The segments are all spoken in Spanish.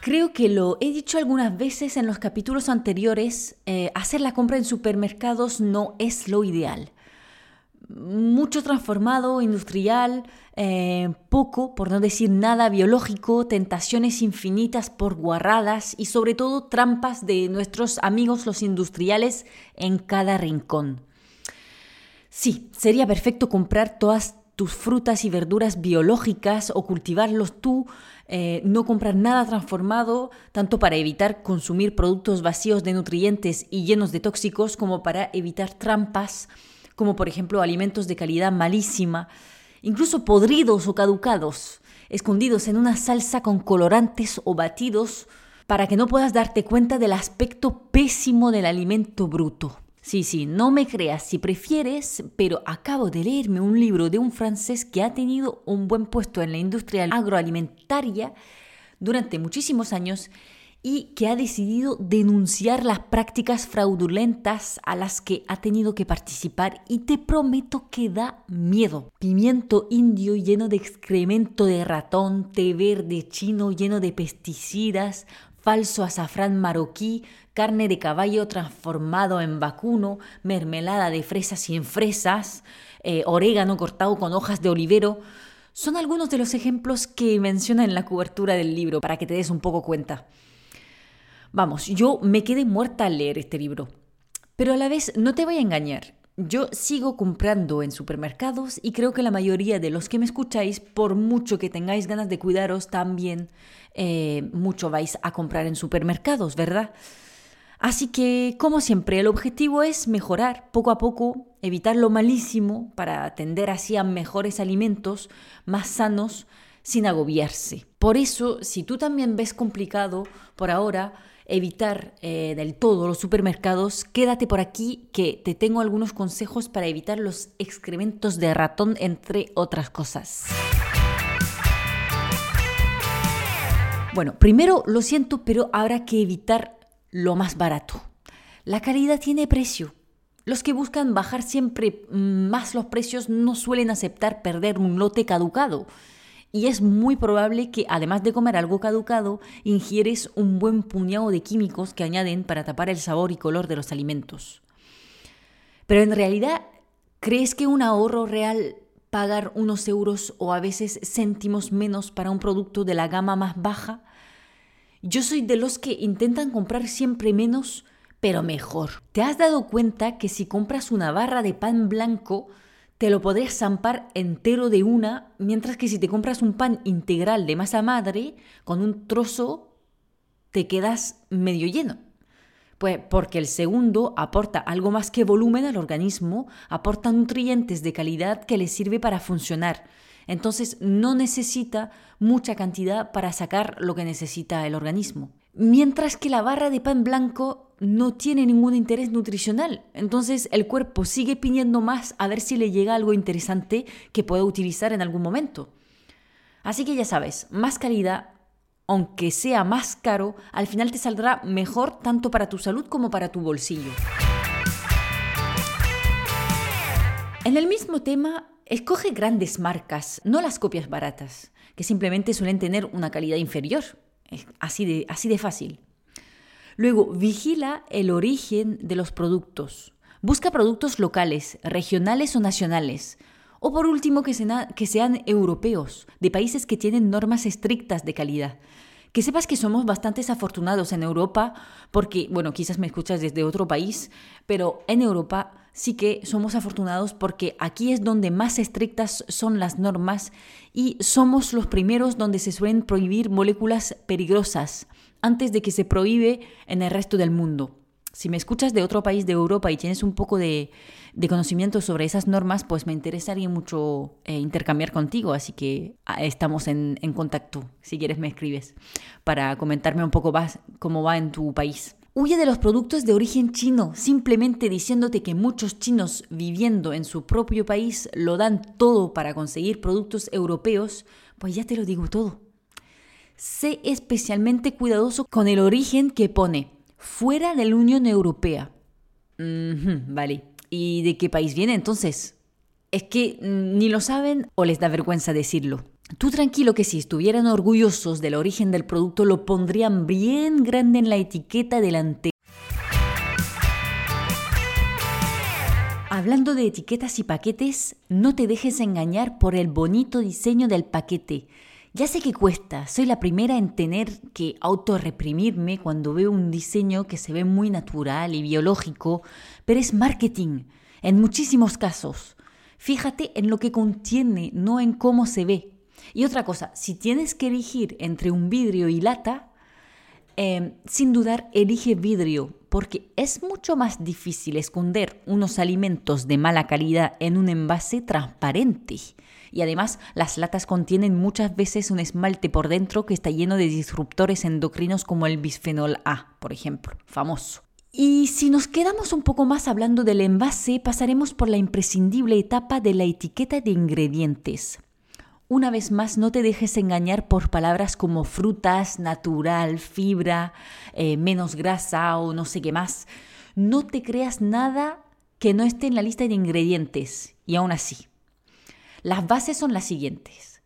Creo que lo he dicho algunas veces en los capítulos anteriores, eh, hacer la compra en supermercados no es lo ideal. Mucho transformado, industrial, eh, poco, por no decir nada biológico, tentaciones infinitas por guarradas y sobre todo trampas de nuestros amigos los industriales en cada rincón. Sí, sería perfecto comprar todas tus frutas y verduras biológicas o cultivarlos tú, eh, no comprar nada transformado, tanto para evitar consumir productos vacíos de nutrientes y llenos de tóxicos, como para evitar trampas, como por ejemplo alimentos de calidad malísima, incluso podridos o caducados, escondidos en una salsa con colorantes o batidos, para que no puedas darte cuenta del aspecto pésimo del alimento bruto. Sí, sí, no me creas si prefieres, pero acabo de leerme un libro de un francés que ha tenido un buen puesto en la industria agroalimentaria durante muchísimos años y que ha decidido denunciar las prácticas fraudulentas a las que ha tenido que participar y te prometo que da miedo. Pimiento indio lleno de excremento de ratón, té verde chino lleno de pesticidas, falso azafrán marroquí, carne de caballo transformado en vacuno, mermelada de fresas sin fresas, eh, orégano cortado con hojas de olivero, son algunos de los ejemplos que menciona en la cobertura del libro para que te des un poco cuenta. Vamos, yo me quedé muerta al leer este libro, pero a la vez no te voy a engañar. Yo sigo comprando en supermercados y creo que la mayoría de los que me escucháis, por mucho que tengáis ganas de cuidaros, también eh, mucho vais a comprar en supermercados, ¿verdad? Así que, como siempre, el objetivo es mejorar poco a poco, evitar lo malísimo para atender así a mejores alimentos, más sanos, sin agobiarse. Por eso, si tú también ves complicado por ahora evitar eh, del todo los supermercados, quédate por aquí que te tengo algunos consejos para evitar los excrementos de ratón, entre otras cosas. Bueno, primero lo siento, pero habrá que evitar lo más barato. La calidad tiene precio. Los que buscan bajar siempre más los precios no suelen aceptar perder un lote caducado. Y es muy probable que además de comer algo caducado, ingieres un buen puñado de químicos que añaden para tapar el sabor y color de los alimentos. Pero en realidad, ¿crees que un ahorro real pagar unos euros o a veces céntimos menos para un producto de la gama más baja? Yo soy de los que intentan comprar siempre menos, pero mejor. ¿Te has dado cuenta que si compras una barra de pan blanco, te lo podrías zampar entero de una, mientras que si te compras un pan integral de masa madre, con un trozo, te quedas medio lleno? Pues porque el segundo aporta algo más que volumen al organismo, aporta nutrientes de calidad que le sirve para funcionar. Entonces no necesita mucha cantidad para sacar lo que necesita el organismo. Mientras que la barra de pan blanco no tiene ningún interés nutricional. Entonces el cuerpo sigue pidiendo más a ver si le llega algo interesante que pueda utilizar en algún momento. Así que ya sabes, más calidad, aunque sea más caro, al final te saldrá mejor tanto para tu salud como para tu bolsillo. En el mismo tema, Escoge grandes marcas, no las copias baratas, que simplemente suelen tener una calidad inferior. Así así de fácil. Luego, vigila el origen de los productos. Busca productos locales, regionales o nacionales. O por último, que, sean europeos, de países que tienen normas estrictas de calidad. Que sepas que somos bastante afortunados en Europa, porque, bueno, quizás me escuchas desde otro país, pero en Europa sí que somos afortunados porque aquí es donde más estrictas son las normas y somos los primeros donde se suelen prohibir moléculas peligrosas antes de que se prohíbe en el resto del mundo. Si me escuchas de otro país de Europa y tienes un poco de, conocimiento sobre esas normas, pues me interesaría mucho eh, intercambiar contigo, así que ah, estamos en, en, contacto. Si quieres me escribes para comentarme un poco más cómo va en tu país. Huye de los productos de origen chino, simplemente diciéndote que muchos chinos viviendo en su propio país lo dan todo para conseguir productos europeos, pues ya te lo digo todo. Sé especialmente cuidadoso con el origen que pone fuera de la Unión Europea. vale. ¿Y de qué país viene entonces? Es que mm, ni lo saben o les da vergüenza decirlo. Tú tranquilo que si estuvieran orgullosos del origen del producto lo pondrían bien grande en la etiqueta delante. Hablando de etiquetas y paquetes, no te dejes engañar por el bonito diseño del paquete. Ya sé que cuesta, soy la primera en tener que autorreprimirme cuando veo un diseño que se ve muy natural y biológico, pero es marketing, en muchísimos casos. Fíjate en lo que contiene, no en cómo se ve. Y otra cosa, si tienes que elegir entre un vidrio y lata, em, sin dudar elige vidrio, porque es mucho más difícil esconder unos alimentos de mala calidad en un envase transparente. Y además las latas contienen muchas veces un esmalte por dentro que está lleno de disruptores endocrinos como el bisfenol A, por ejemplo, famoso. Y si nos quedamos un poco más hablando del envase, pasaremos por la imprescindible etapa de la etiqueta de ingredientes. Una vez más, no te dejes engañar por palabras como frutas, natural, fibra, eh, menos grasa o no sé qué más. No te creas nada que no esté en la lista de ingredientes. Y aún así, las bases son las siguientes.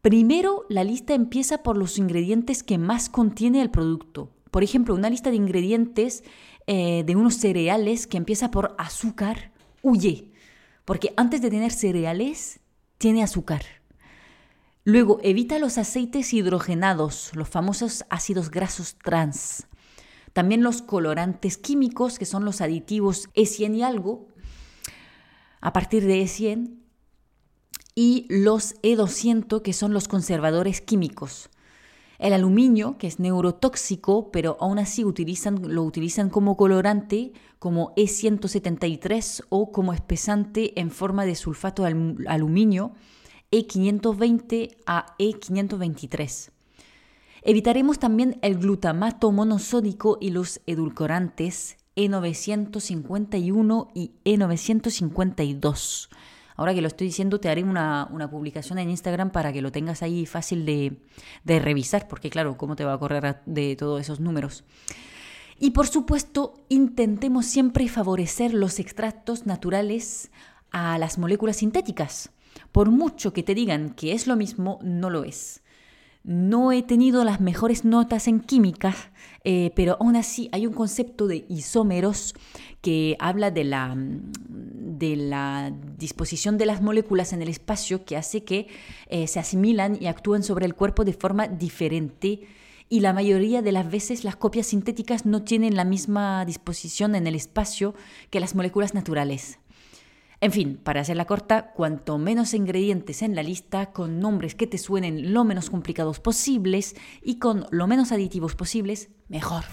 Primero, la lista empieza por los ingredientes que más contiene el producto. Por ejemplo, una lista de ingredientes eh, de unos cereales que empieza por azúcar, huye, porque antes de tener cereales, tiene azúcar. Luego, evita los aceites hidrogenados, los famosos ácidos grasos trans. También los colorantes químicos, que son los aditivos E100 y algo, a partir de E100, y los E200, que son los conservadores químicos. El aluminio, que es neurotóxico, pero aún así lo utilizan como colorante, como E173 o como espesante en forma de sulfato de aluminio, e520 a E523. Evitaremos también el glutamato monosódico y los edulcorantes E951 y E952. Ahora que lo estoy diciendo, te haré una, publicación en Instagram para que lo tengas ahí fácil de, de revisar, porque claro, ¿cómo te va a correr de todos esos números? Y por supuesto, intentemos siempre favorecer los extractos naturales a las moléculas sintéticas. Por mucho que te digan que es lo mismo, no lo es. No he tenido las mejores notas en química, eh, pero aún así hay un concepto de isómeros que habla de la, de la disposición de las moléculas en el espacio que hace que eh, se asimilan y actúen sobre el cuerpo de forma diferente y la mayoría de las veces las copias sintéticas no tienen la misma disposición en el espacio que las moléculas naturales. En fin, para hacerla corta, cuanto menos ingredientes en la lista, con nombres que te suenen lo menos complicados posibles y con lo menos aditivos posibles, mejor.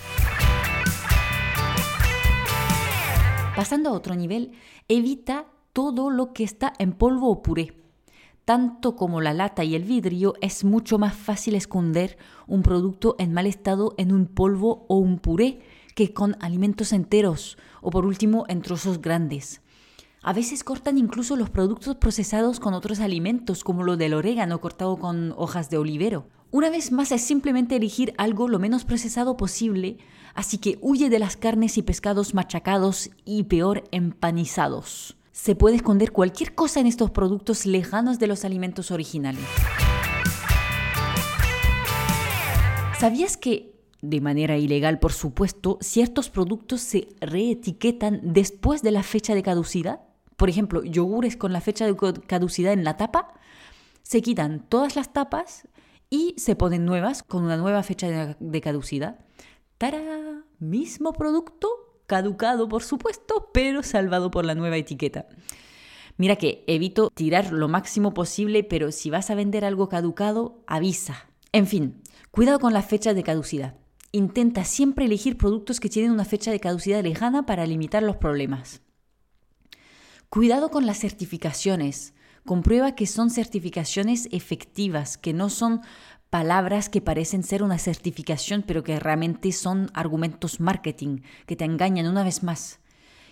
Pasando a otro nivel, evita todo lo que está en polvo o puré. Tanto como la lata y el vidrio, es mucho más fácil esconder un producto en mal estado en un polvo o un puré que con alimentos enteros o por último en trozos grandes. A veces cortan incluso los productos procesados con otros alimentos, como lo del orégano cortado con hojas de olivero. Una vez más es simplemente elegir algo lo menos procesado posible, así que huye de las carnes y pescados machacados y peor empanizados. Se puede esconder cualquier cosa en estos productos lejanos de los alimentos originales. ¿Sabías que, de manera ilegal por supuesto, ciertos productos se reetiquetan después de la fecha de caducidad? Por ejemplo, yogures con la fecha de caducidad en la tapa, se quitan todas las tapas y se ponen nuevas con una nueva fecha de, caducidad. ¡Tara! Mismo producto, caducado por supuesto, pero salvado por la nueva etiqueta. Mira que evito tirar lo máximo posible, pero si vas a vender algo caducado, avisa. En fin, cuidado con la fecha de caducidad. Intenta siempre elegir productos que tienen una fecha de caducidad lejana para limitar los problemas. Cuidado con las certificaciones. Comprueba que son certificaciones efectivas, que no son palabras que parecen ser una certificación, pero que realmente son argumentos marketing, que te engañan una vez más.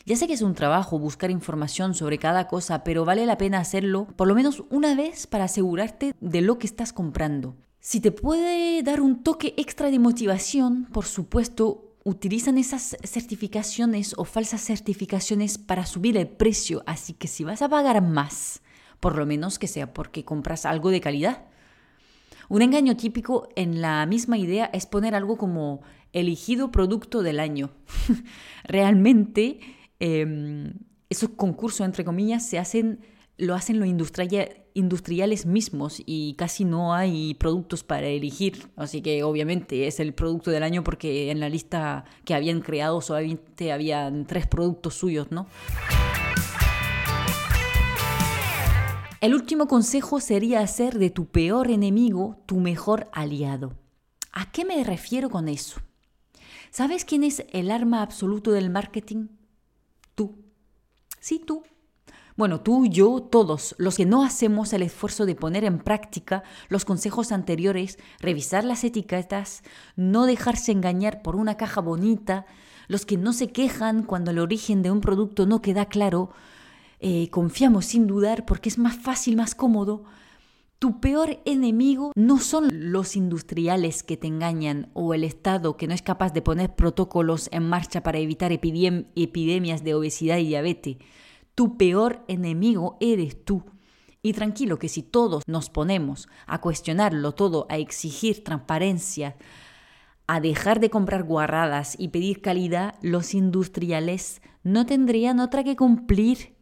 Ya sé que es un trabajo buscar información sobre cada cosa, pero vale la pena hacerlo por lo menos una vez para asegurarte de lo que estás comprando. Si te puede dar un toque extra de motivación, por supuesto, utilizan esas certificaciones o falsas certificaciones para subir el precio, así que si vas a pagar más, por lo menos que sea porque compras algo de calidad. Un engaño típico en la misma idea es poner algo como elegido producto del año. Realmente Em, esos concursos, entre comillas, se hacen, lo hacen los industriales mismos y casi no hay productos para elegir. Así que obviamente es el producto del año porque en la lista que habían creado solamente habían tres productos suyos, ¿no? El último consejo sería hacer de tu peor enemigo tu mejor aliado. ¿A qué me refiero con eso? ¿Sabes quién es el arma absoluto del marketing? Tú. Sí, tú. Bueno, tú, yo, todos, los que no hacemos el esfuerzo de poner en práctica los consejos anteriores, revisar las etiquetas, no dejarse engañar por una caja bonita, los que no se quejan cuando el origen de un producto no queda claro, eh, confiamos sin dudar porque es más fácil, más cómodo, tu peor enemigo no son los industriales que te engañan o el Estado que no es capaz de poner protocolos en marcha para evitar epidemias de obesidad y diabetes. Tu peor enemigo eres tú. Y tranquilo que si todos nos ponemos a cuestionarlo todo, a exigir transparencia, a dejar de comprar guarradas y pedir calidad, los industriales no tendrían otra que cumplir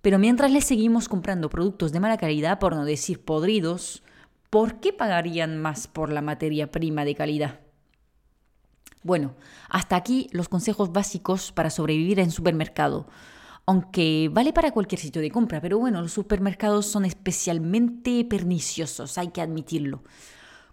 pero mientras les seguimos comprando productos de mala calidad, por no decir podridos, ¿por qué pagarían más por la materia prima de calidad? Bueno, hasta aquí los consejos básicos para sobrevivir en supermercado. Aunque vale para cualquier sitio de compra, pero bueno, los supermercados son especialmente perniciosos, hay que admitirlo.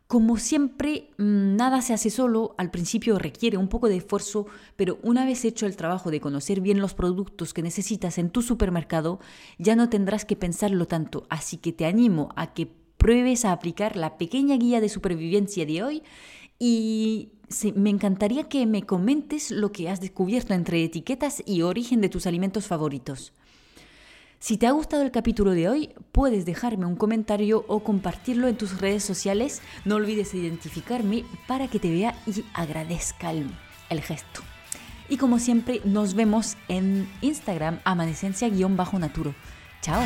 Como siempre, mm, nada se hace solo, al principio requiere un poco de esfuerzo, pero una vez hecho el trabajo de conocer bien los productos que necesitas en tu supermercado, ya no tendrás que pensarlo tanto, así que te animo a que pruebes a aplicar la pequeña guía de supervivencia de hoy y me encantaría que me comentes lo que has descubierto entre etiquetas y origen de tus alimentos favoritos. Si te ha gustado el capítulo de hoy, puedes dejarme un comentario o compartirlo en tus redes sociales. No olvides identificarme para que te vea y agradezca el, gesto. Y como siempre, nos vemos en Instagram, amanecencia-naturo. Chao.